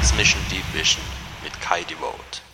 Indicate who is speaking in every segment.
Speaker 1: X-Mission Deep Vision mit Kai Devote.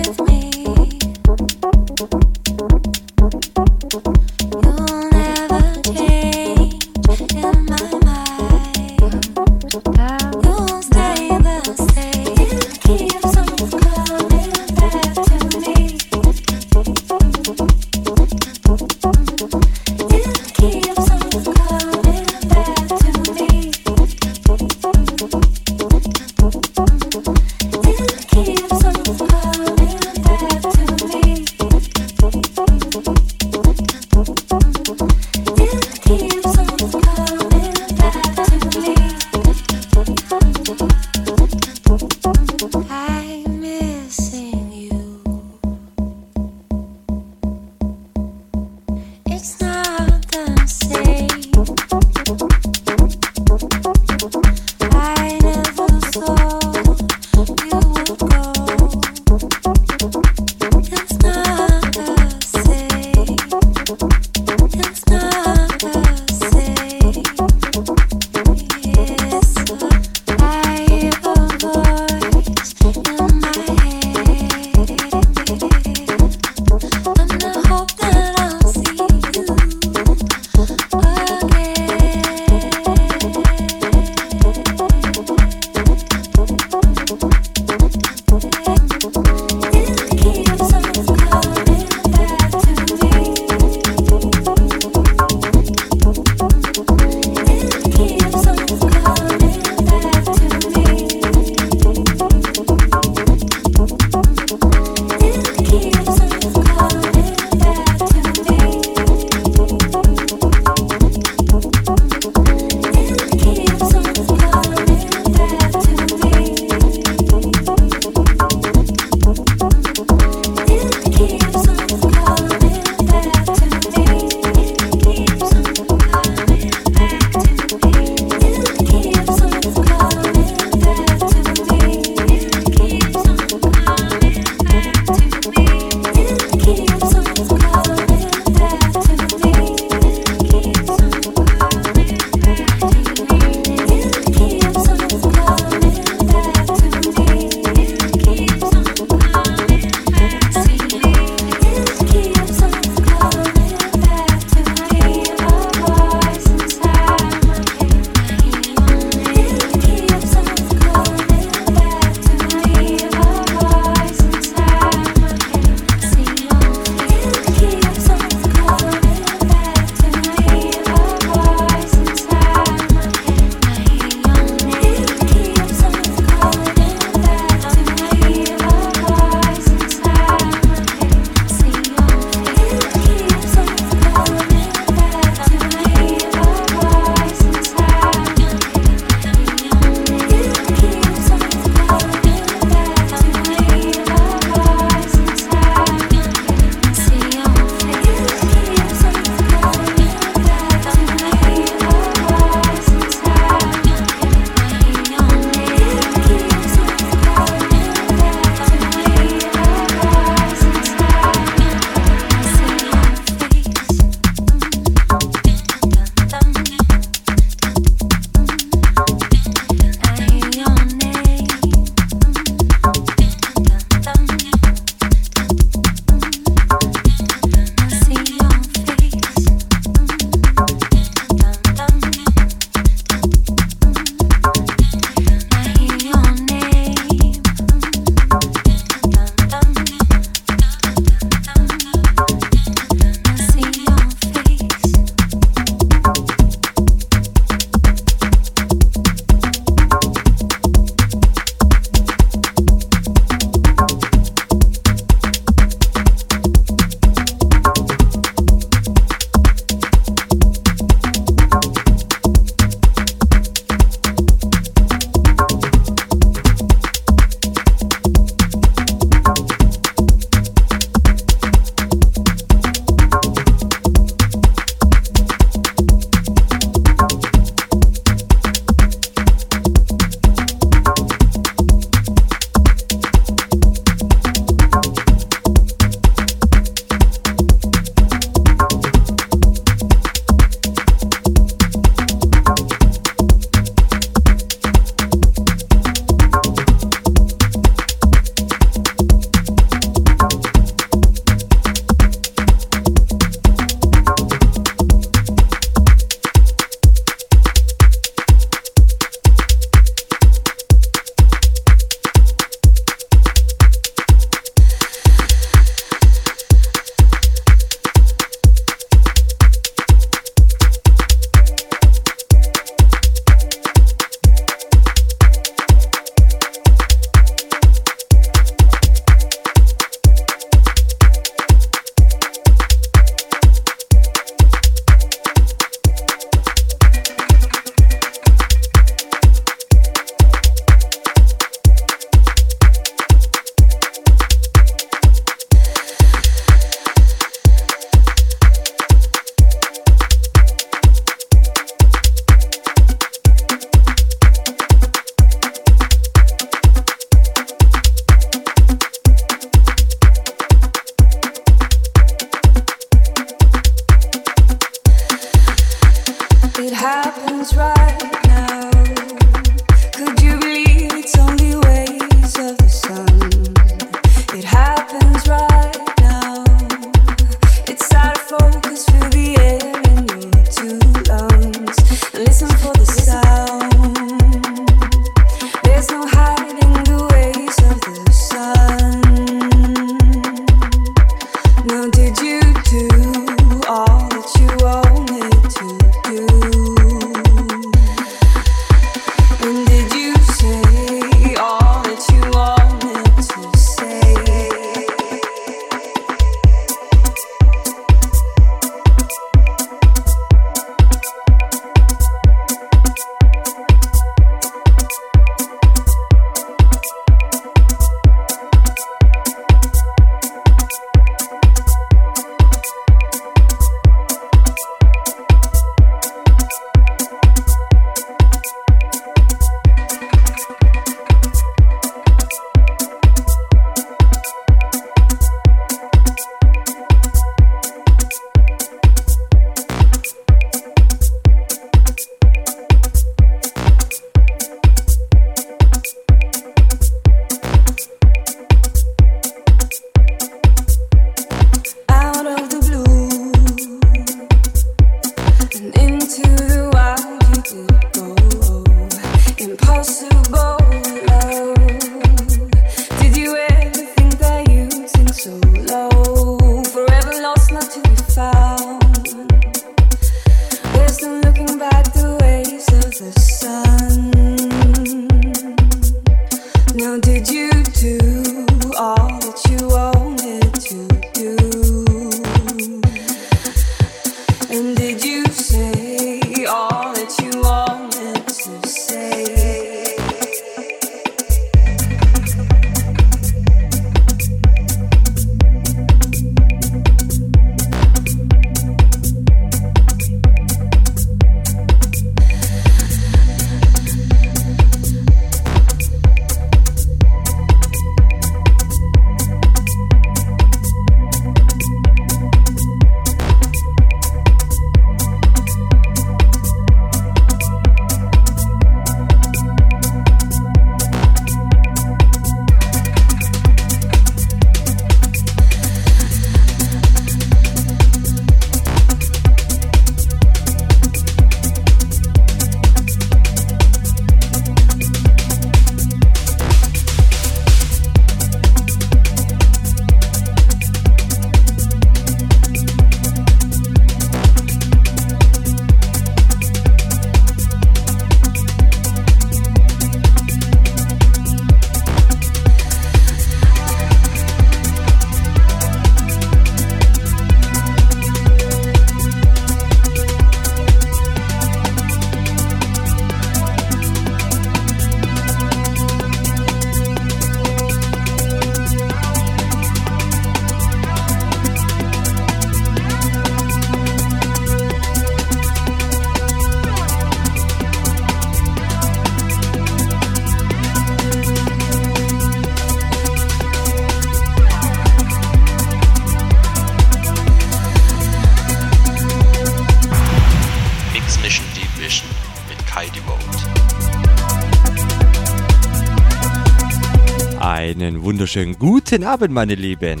Speaker 2: Guten Abend, meine Lieben.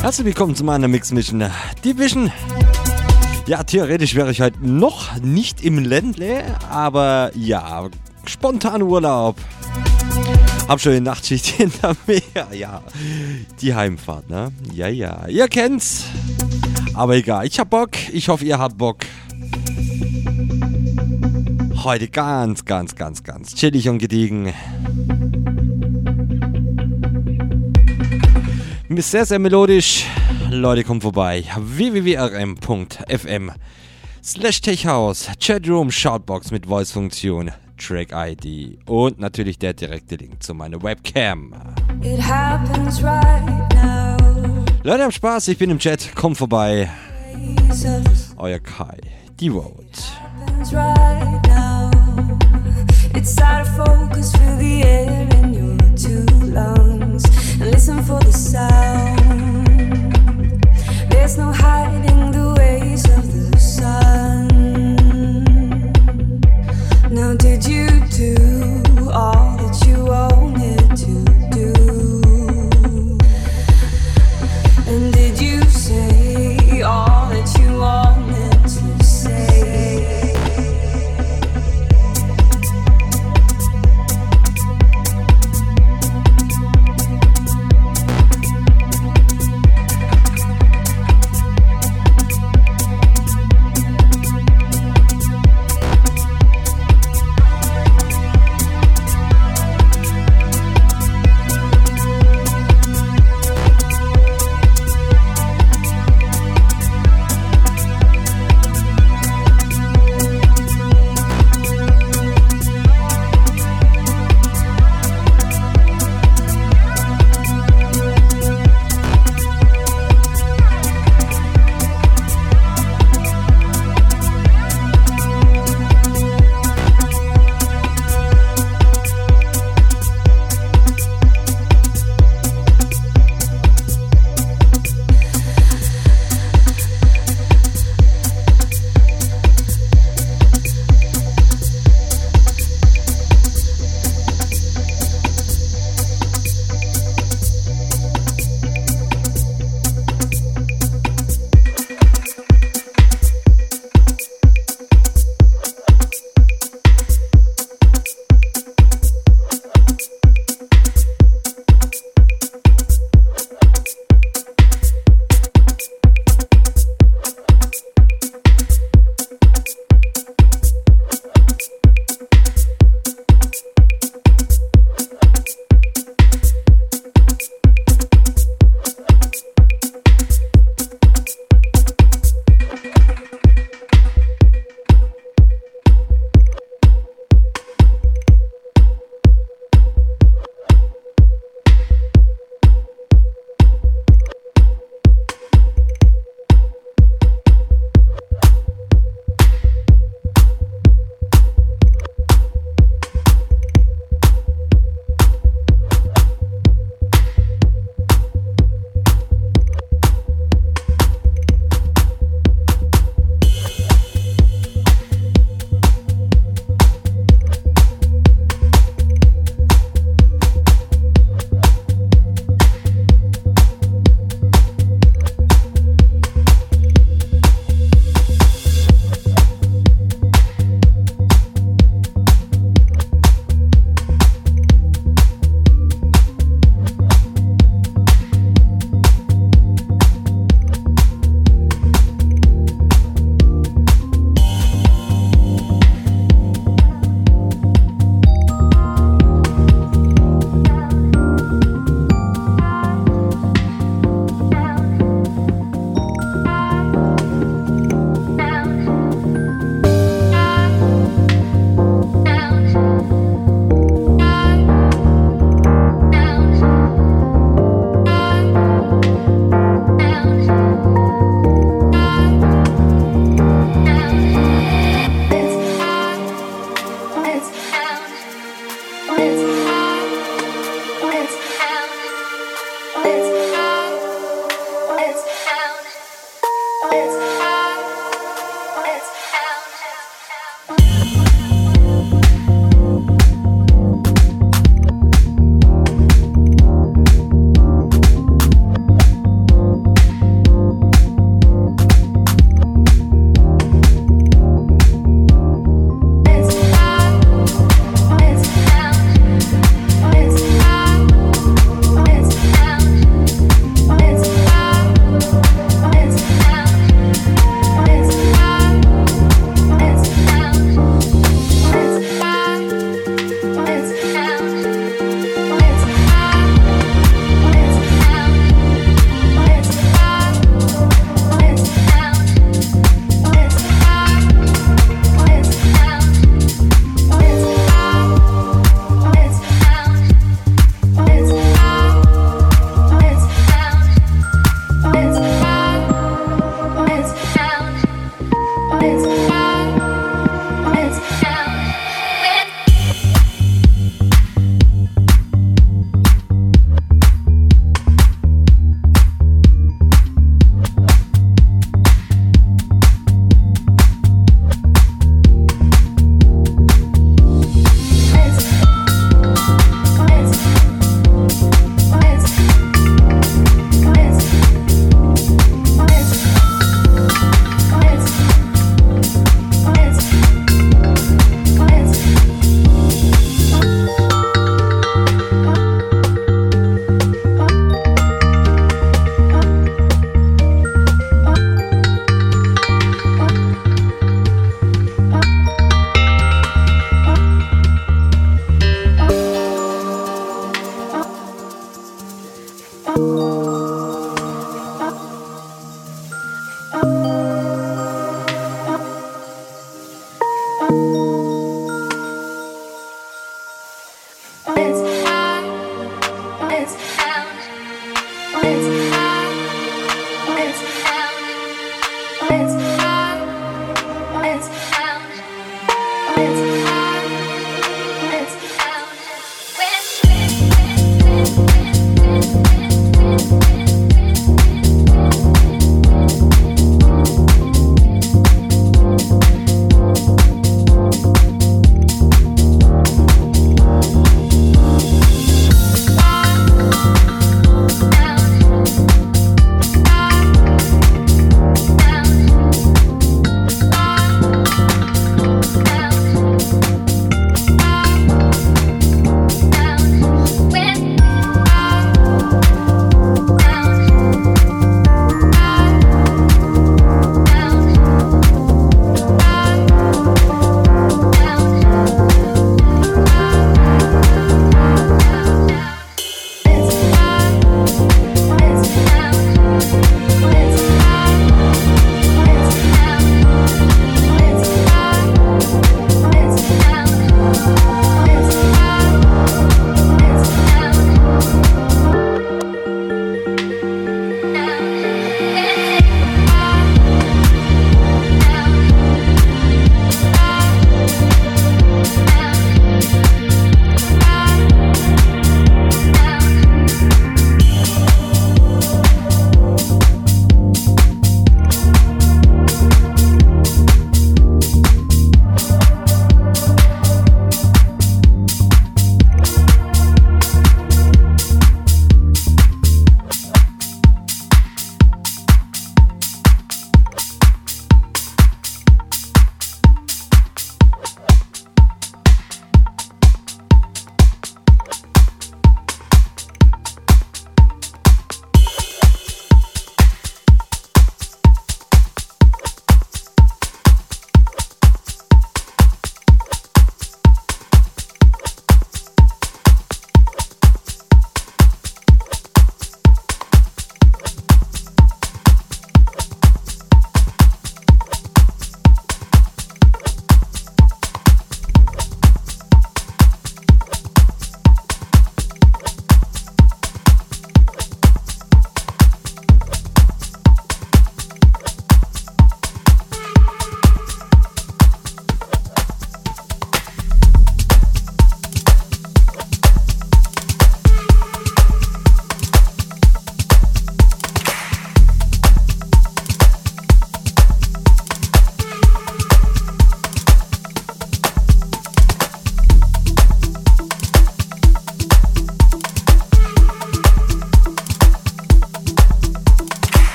Speaker 2: Herzlich willkommen zu meiner Mix Mission Division. Ja, theoretisch wäre ich heute noch nicht im Ländle, aber ja, spontan Urlaub. Hab schon die Nachtschicht hinter mir. Ja, die Heimfahrt, ne? Ja, ja, ihr kennt's. Aber egal, ich hab Bock. Ich hoffe, ihr habt Bock. Heute ganz, ganz, ganz, ganz chillig und gediegen. Sehr, sehr melodisch. Leute, kommt vorbei. www.rm.fm slash techhouse, Chatroom, Shoutbox mit Voice-Funktion, Track-ID und natürlich der direkte Link zu meiner Webcam. Right Leute, habt Spaß, ich bin im Chat, kommt vorbei. Euer Kai, die Vote. It's out of focus, feel the air in your two lungs. Listen for the sound. There's no hiding the ways of the sun. Now, did you do all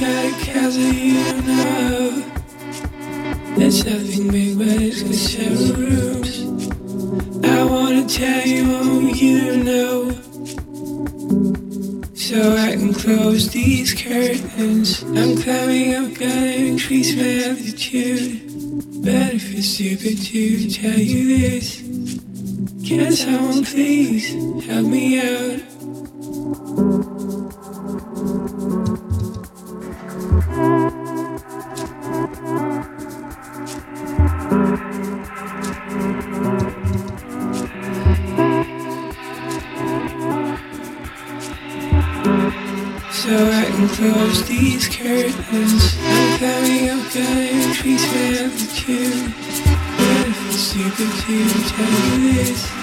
Speaker 3: I got a you know. That's nothing big, it's got several rooms. I wanna tell you all you know. So I can close these curtains. I'm climbing up, gotta increase my altitude. But if it's stupid to tell you this, can someone please help me out? these curtains are at me, I'm me like you With tell me
Speaker 4: this.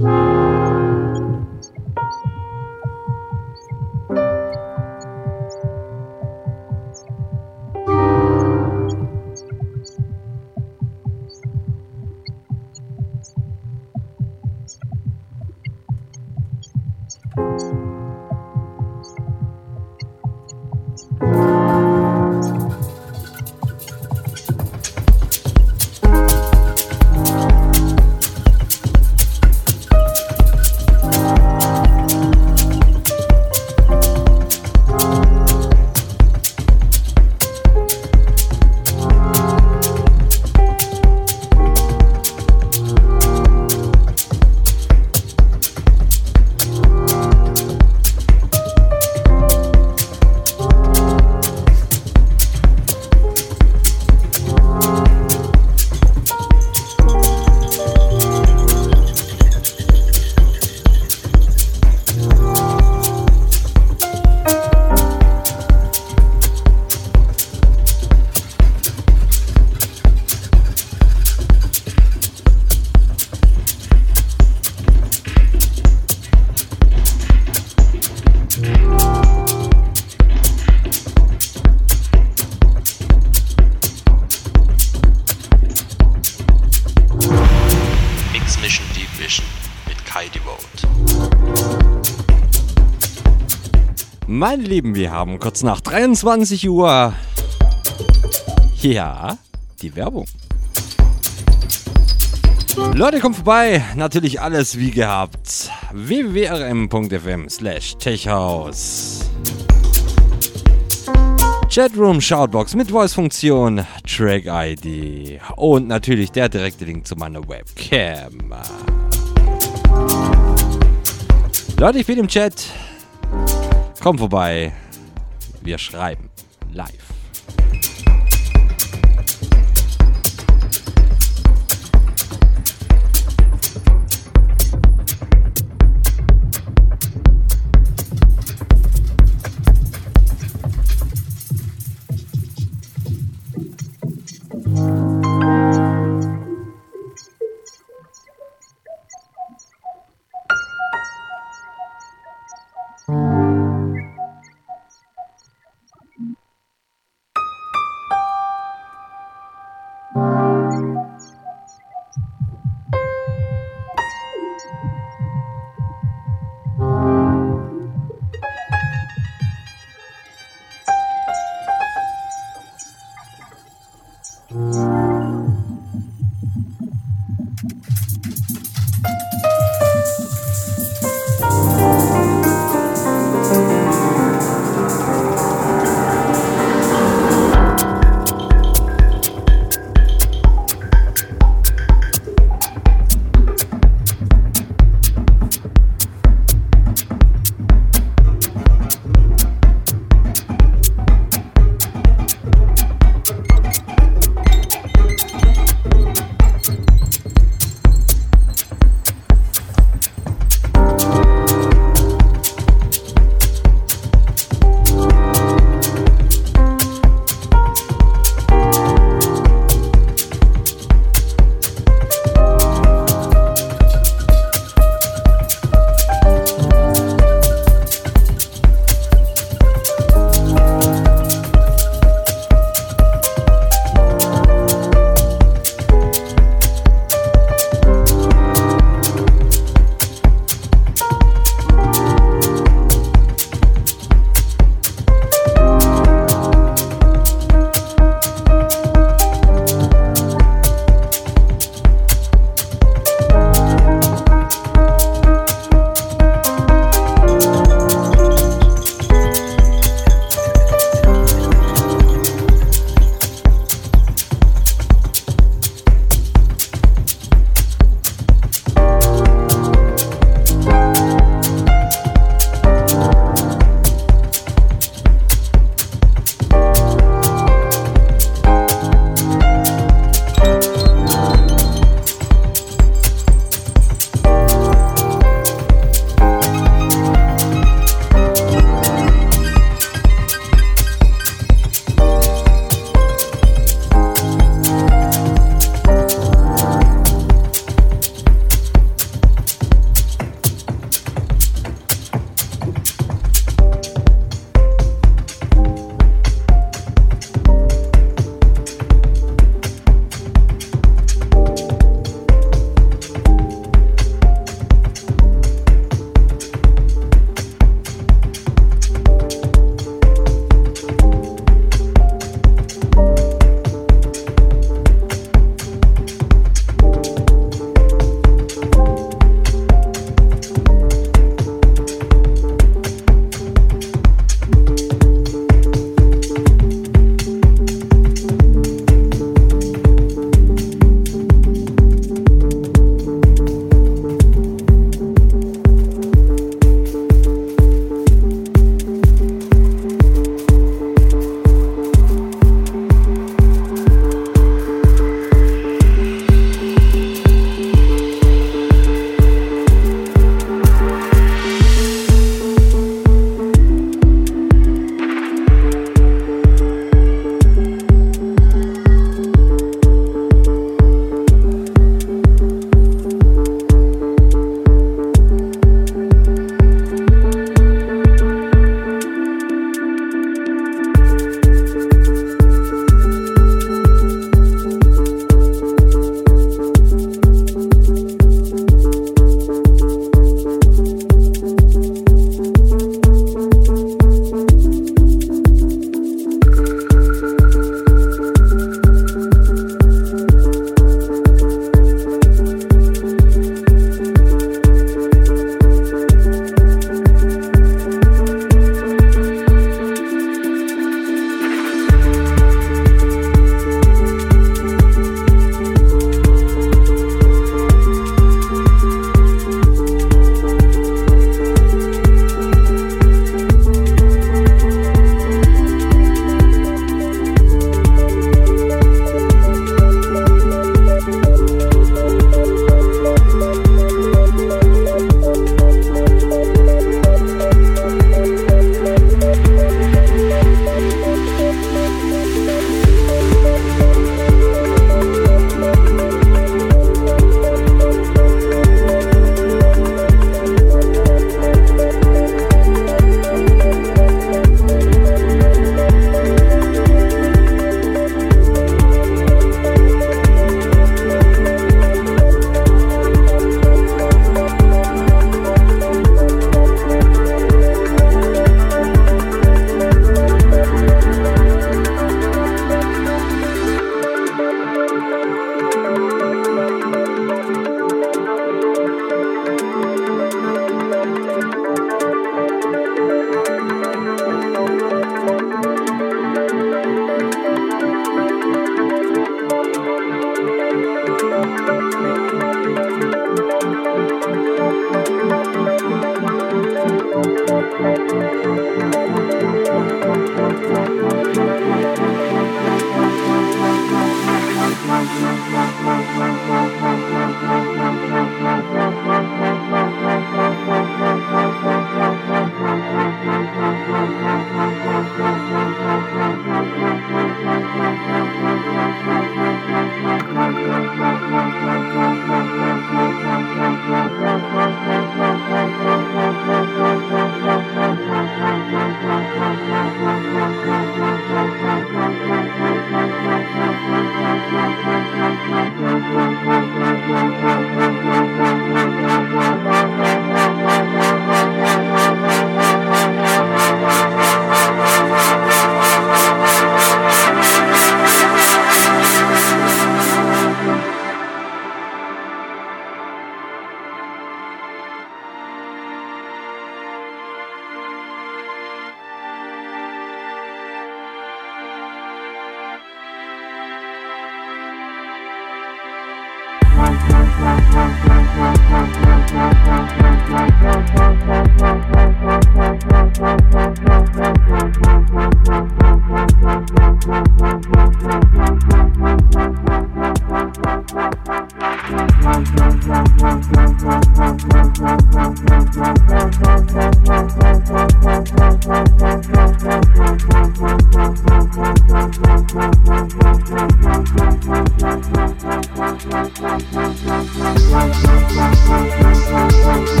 Speaker 1: Mix
Speaker 2: Meine Lieben, wir haben kurz nach 23 Uhr. Ja, die Werbung. Leute, kommt vorbei. Natürlich alles wie gehabt. www.rm.fm slash techhouse. Chatroom, Shoutbox mit Voice-Funktion, Track-ID und natürlich der direkte Link zu meiner Webcam. Leute, ich bin im Chat. Komm vorbei. Wir schreiben live.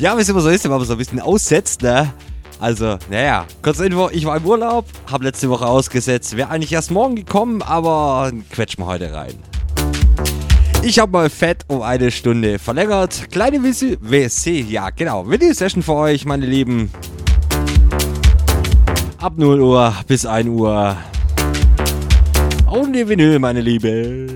Speaker 2: Ja, wie es immer so ist, wenn man so ein bisschen aussetzt, ne? Also, naja, kurz Info, ich war im Urlaub, habe letzte Woche ausgesetzt, wäre eigentlich erst morgen gekommen, aber quetsch mal heute rein. Ich habe mal fett um eine Stunde verlängert. Kleine WC, WC ja genau, Video-Session für euch, meine Lieben. Ab 0 Uhr bis 1 Uhr. Only Vinyl, meine Lieben.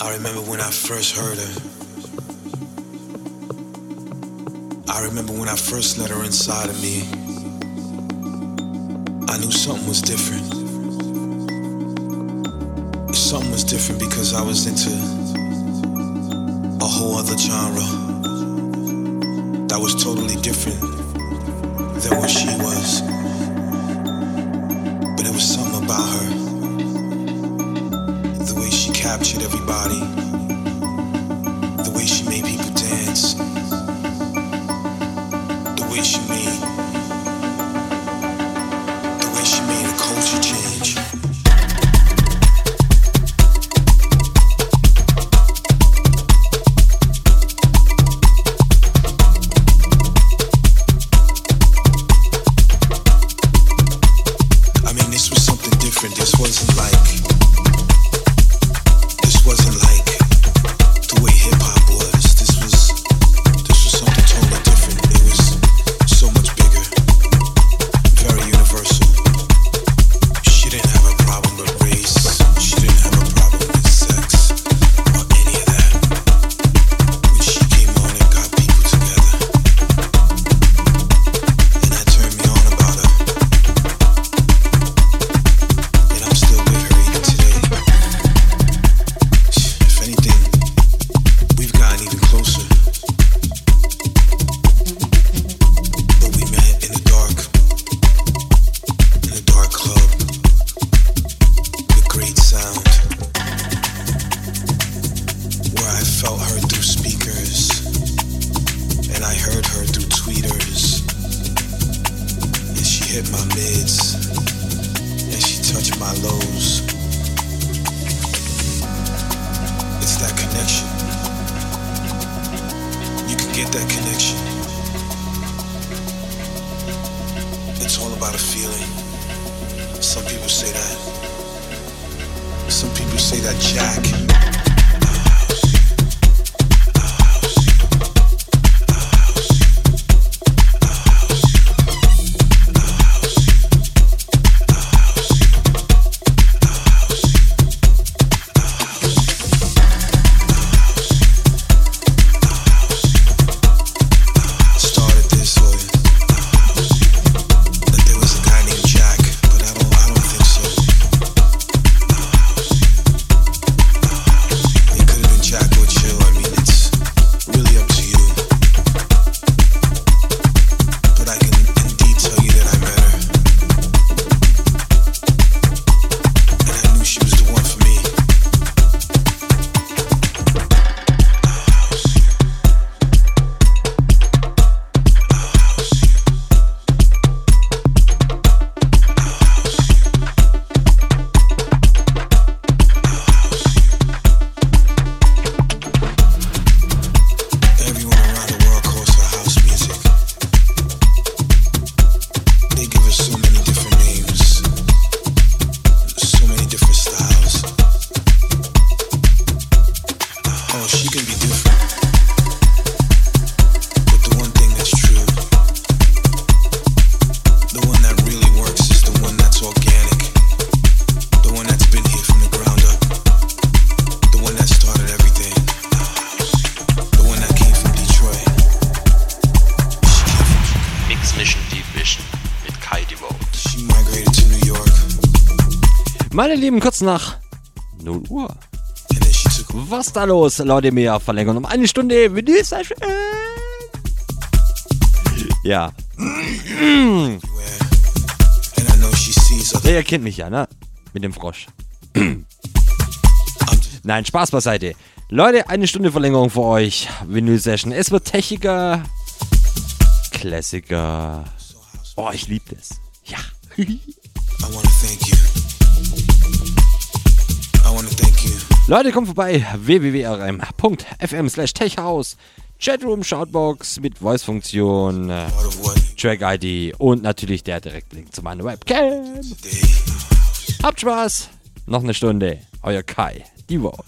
Speaker 5: I remember when I first heard her. I remember when I first let her inside of me. I knew something was different. Something was different because I was into a whole other genre that was totally different than what she was. But
Speaker 6: eins captured
Speaker 5: everybody. Lieben, kurz nach 0 Uhr. Was da los? Leute, Mehr verlängern um eine Stunde. Ja. Ihr kennt mich ja, ne? Mit dem Frosch. Nein, Spaß beiseite. Leute, eine Stunde Verlängerung für euch. Vinyl Session. Es wird techniger. Klassiker. Oh, ich liebe das. Ja. Leute, kommt vorbei. www.rm.fm slash techhaus. Chatroom, Shoutbox mit Voice-Funktion, äh, Track-ID und natürlich der Direktlink zu meiner Webcam. Habt Spaß. Noch eine Stunde. Euer Kai, die Vote.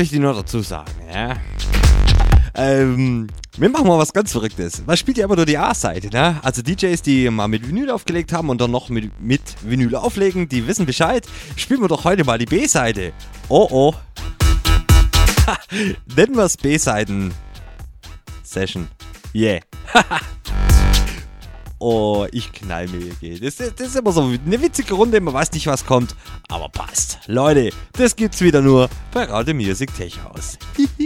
Speaker 2: Möchte ich noch dazu sagen, ja. Ähm, wir machen mal was ganz Verrücktes. Man spielt ja immer nur die A-Seite, ne? Also DJs, die mal mit Vinyl aufgelegt haben und dann noch mit, mit Vinyl auflegen, die wissen Bescheid. Spielen wir doch heute mal die B-Seite. Oh oh. Nennen wir es B-Seiten-Session. Yeah. oh, ich knall mir hier. Das, das ist immer so eine witzige Runde, man weiß nicht, was kommt, aber passt. Leute, das gibt's wieder nur bei Radio Music Tech House.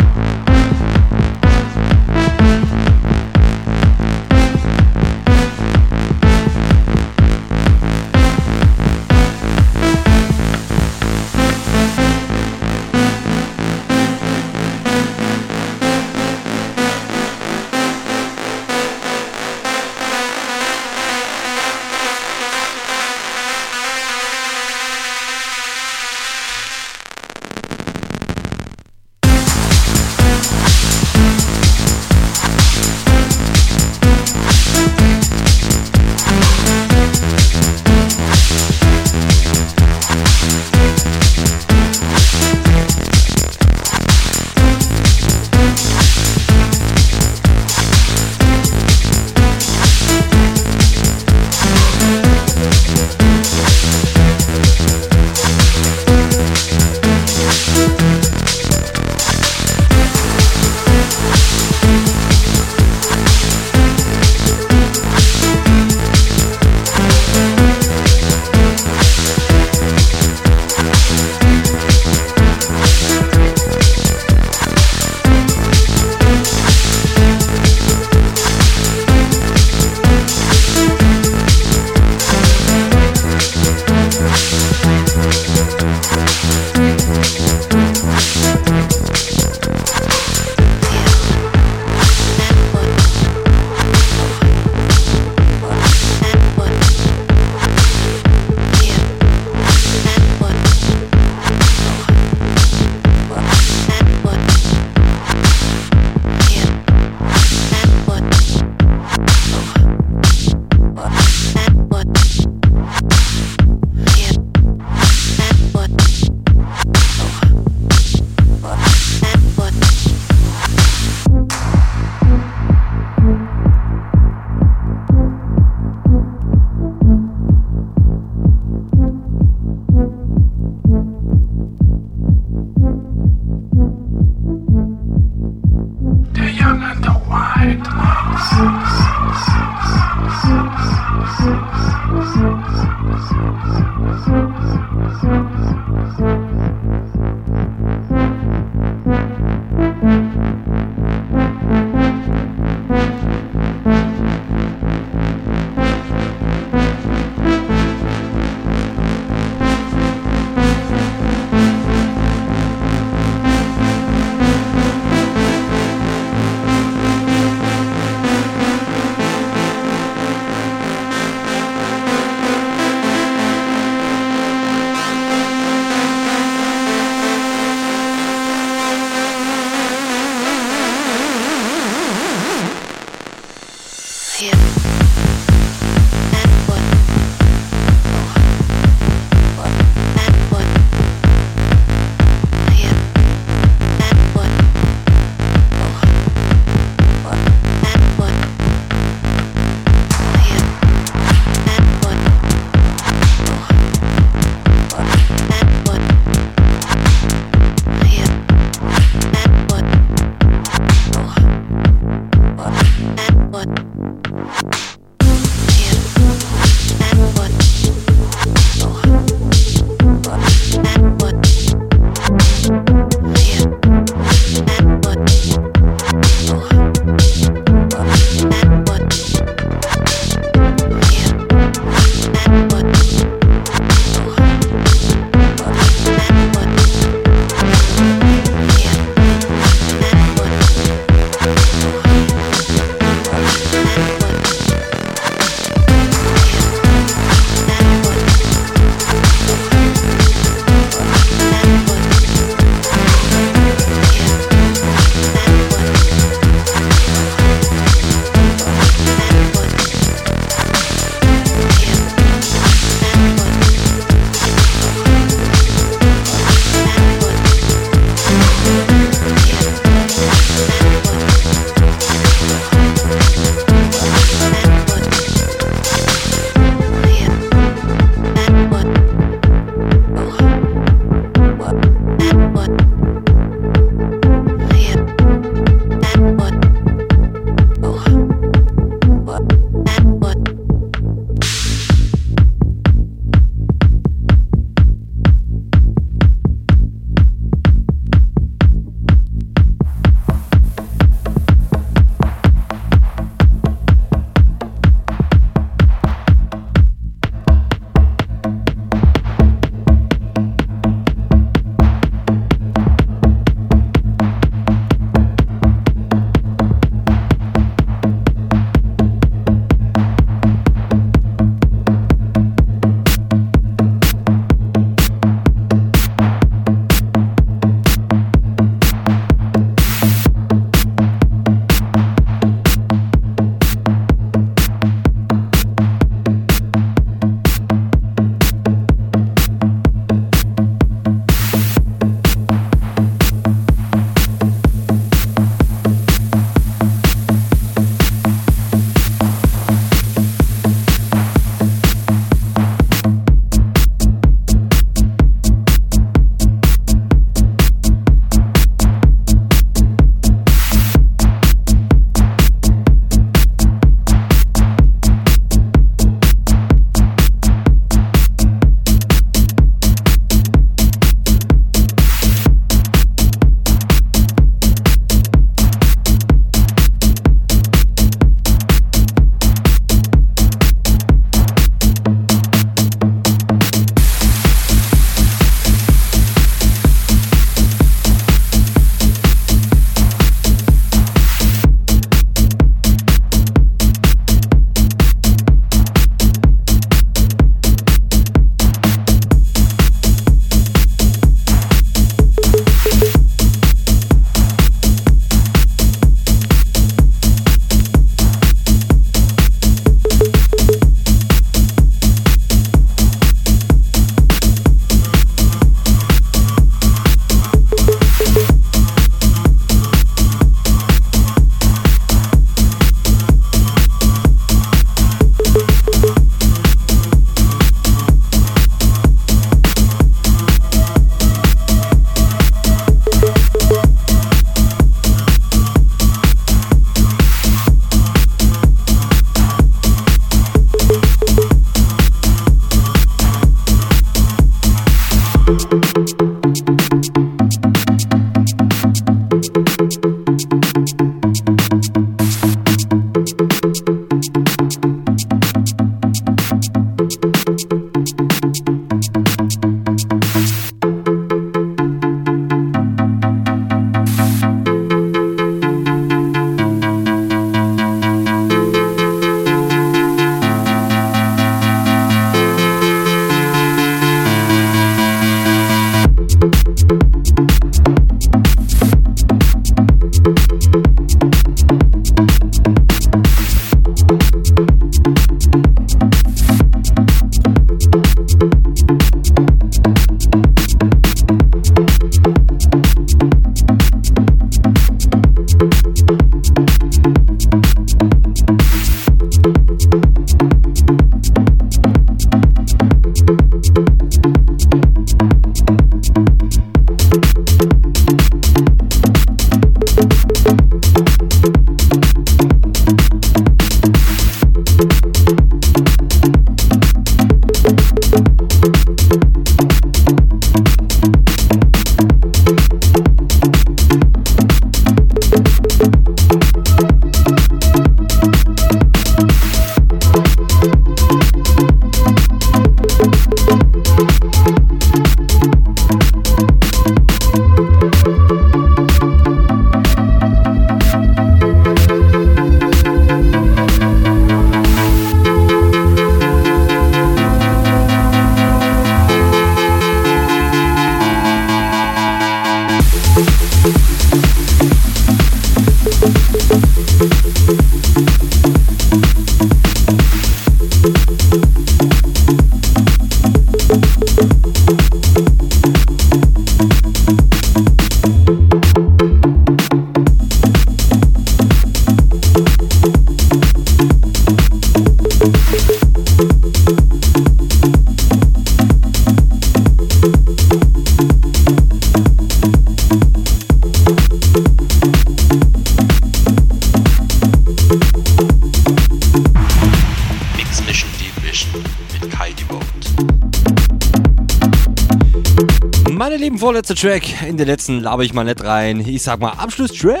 Speaker 2: Vorletzter Track. In den letzten laber ich mal nicht rein. Ich sag mal Abschlusstrack.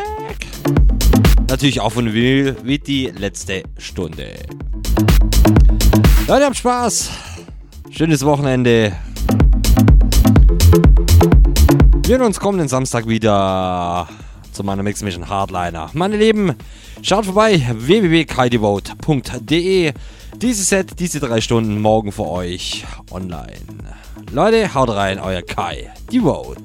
Speaker 2: Natürlich auch von Will wie die letzte Stunde. Leute, habt Spaß. Schönes Wochenende. Wir hören uns kommenden Samstag wieder zu meiner Mix Mission Hardliner. Meine Lieben, schaut vorbei www.kaidevote.de. Dieses Set, diese drei Stunden morgen für euch online. Leute, haut rein, euer Kai. Die Vote.